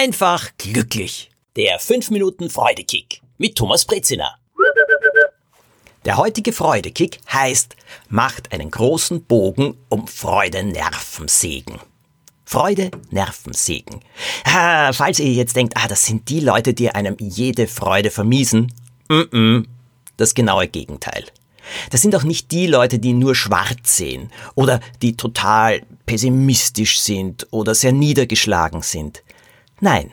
einfach glücklich. Der 5 Minuten Freudekick mit Thomas Brezina. Der heutige Freudekick heißt, macht einen großen Bogen um Freude Nervensägen. Freude, Nervensägen. Ah, falls ihr jetzt denkt, ah, das sind die Leute, die einem jede Freude vermiesen. Mm -mm, das genaue Gegenteil. Das sind auch nicht die Leute, die nur schwarz sehen oder die total pessimistisch sind oder sehr niedergeschlagen sind. Nein,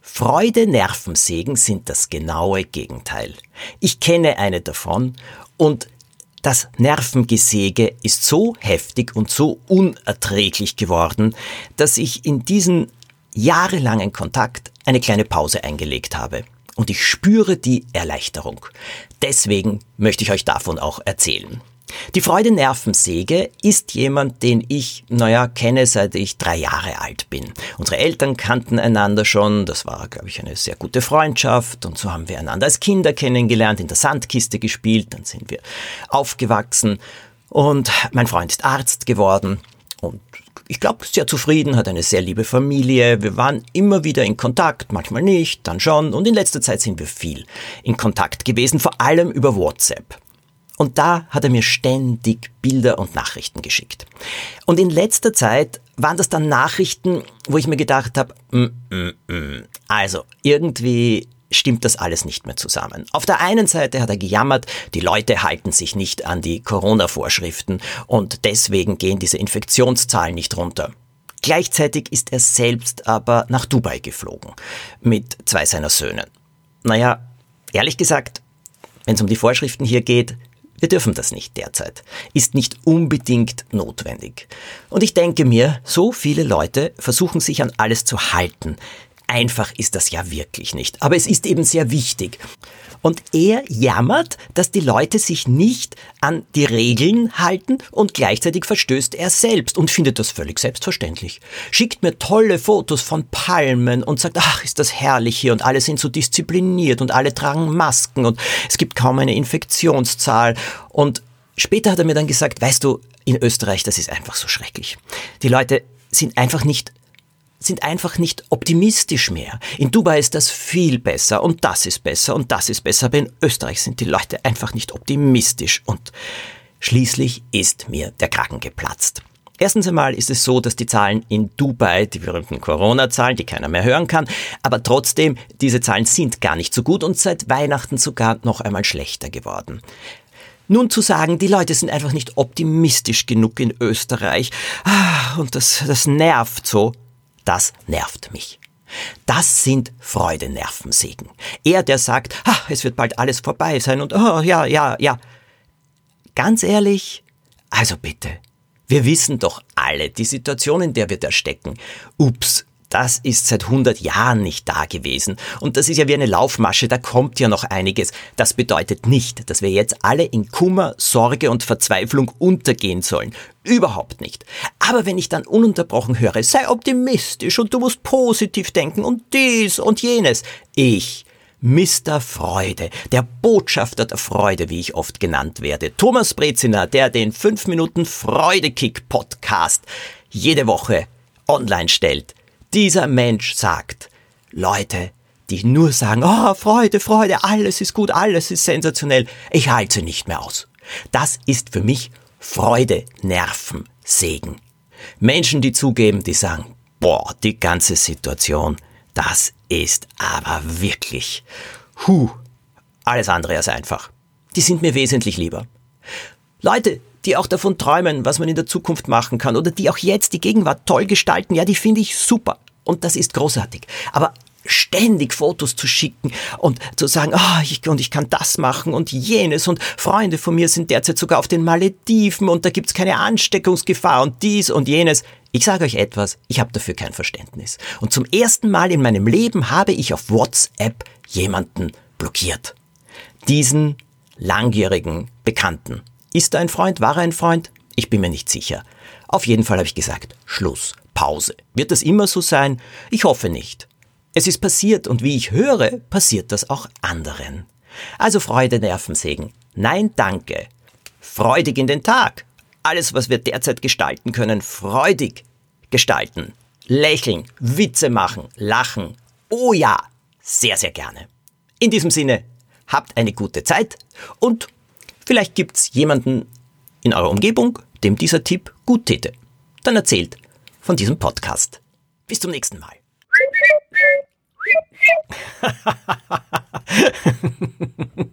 Freude, Nervensägen sind das genaue Gegenteil. Ich kenne eine davon und das Nervengesäge ist so heftig und so unerträglich geworden, dass ich in diesen jahrelangen Kontakt eine kleine Pause eingelegt habe und ich spüre die Erleichterung. Deswegen möchte ich euch davon auch erzählen. Die Freude Nervensäge ist jemand, den ich, naja, kenne, seit ich drei Jahre alt bin. Unsere Eltern kannten einander schon, das war, glaube ich, eine sehr gute Freundschaft und so haben wir einander als Kinder kennengelernt, in der Sandkiste gespielt, dann sind wir aufgewachsen und mein Freund ist Arzt geworden und ich glaube, sehr zufrieden, hat eine sehr liebe Familie. Wir waren immer wieder in Kontakt, manchmal nicht, dann schon. Und in letzter Zeit sind wir viel in Kontakt gewesen, vor allem über WhatsApp. Und da hat er mir ständig Bilder und Nachrichten geschickt. Und in letzter Zeit waren das dann Nachrichten, wo ich mir gedacht habe, mm, mm, mm. also irgendwie stimmt das alles nicht mehr zusammen. Auf der einen Seite hat er gejammert, die Leute halten sich nicht an die Corona-Vorschriften und deswegen gehen diese Infektionszahlen nicht runter. Gleichzeitig ist er selbst aber nach Dubai geflogen mit zwei seiner Söhnen. Naja, ehrlich gesagt, wenn es um die Vorschriften hier geht, wir dürfen das nicht derzeit. Ist nicht unbedingt notwendig. Und ich denke mir, so viele Leute versuchen sich an alles zu halten, einfach ist das ja wirklich nicht. Aber es ist eben sehr wichtig. Und er jammert, dass die Leute sich nicht an die Regeln halten und gleichzeitig verstößt er selbst und findet das völlig selbstverständlich. Schickt mir tolle Fotos von Palmen und sagt, ach, ist das herrlich hier und alle sind so diszipliniert und alle tragen Masken und es gibt kaum eine Infektionszahl. Und später hat er mir dann gesagt, weißt du, in Österreich, das ist einfach so schrecklich. Die Leute sind einfach nicht sind einfach nicht optimistisch mehr. In Dubai ist das viel besser und das ist besser und das ist besser, aber in Österreich sind die Leute einfach nicht optimistisch und schließlich ist mir der Kragen geplatzt. Erstens einmal ist es so, dass die Zahlen in Dubai, die berühmten Corona-Zahlen, die keiner mehr hören kann, aber trotzdem, diese Zahlen sind gar nicht so gut und seit Weihnachten sogar noch einmal schlechter geworden. Nun zu sagen, die Leute sind einfach nicht optimistisch genug in Österreich, ah, und das, das nervt so, das nervt mich. Das sind Freudenervensägen. Er, der sagt, ah, es wird bald alles vorbei sein und oh, ja, ja, ja. Ganz ehrlich, also bitte, wir wissen doch alle die Situation, in der wir da stecken. Ups, das ist seit 100 Jahren nicht da gewesen. Und das ist ja wie eine Laufmasche, da kommt ja noch einiges. Das bedeutet nicht, dass wir jetzt alle in Kummer, Sorge und Verzweiflung untergehen sollen. Überhaupt nicht. Aber wenn ich dann ununterbrochen höre, sei optimistisch und du musst positiv denken und dies und jenes. Ich, Mr. Freude, der Botschafter der Freude, wie ich oft genannt werde. Thomas Breziner, der den 5 Minuten Freudekick Podcast jede Woche online stellt dieser Mensch sagt, Leute, die nur sagen, oh, Freude, Freude, alles ist gut, alles ist sensationell, ich halte sie nicht mehr aus. Das ist für mich Freude, Nerven, Segen. Menschen, die zugeben, die sagen, boah, die ganze Situation, das ist aber wirklich, hu, alles andere als einfach. Die sind mir wesentlich lieber. Leute, die auch davon träumen, was man in der Zukunft machen kann oder die auch jetzt die Gegenwart toll gestalten, ja, die finde ich super. Und das ist großartig. Aber ständig Fotos zu schicken und zu sagen, oh, ich, und ich kann das machen und jenes und Freunde von mir sind derzeit sogar auf den Malediven und da gibt's keine Ansteckungsgefahr und dies und jenes. Ich sage euch etwas, ich habe dafür kein Verständnis. Und zum ersten Mal in meinem Leben habe ich auf WhatsApp jemanden blockiert. Diesen langjährigen Bekannten. Ist er ein Freund? War er ein Freund? Ich bin mir nicht sicher. Auf jeden Fall habe ich gesagt, Schluss, Pause. Wird das immer so sein? Ich hoffe nicht. Es ist passiert und wie ich höre, passiert das auch anderen. Also Freude, Nervensägen. Nein, danke. Freudig in den Tag. Alles, was wir derzeit gestalten können, freudig gestalten. lächeln, Witze machen, lachen. Oh ja, sehr, sehr gerne. In diesem Sinne, habt eine gute Zeit und Vielleicht gibt es jemanden in eurer Umgebung, dem dieser Tipp gut täte. Dann erzählt von diesem Podcast. Bis zum nächsten Mal.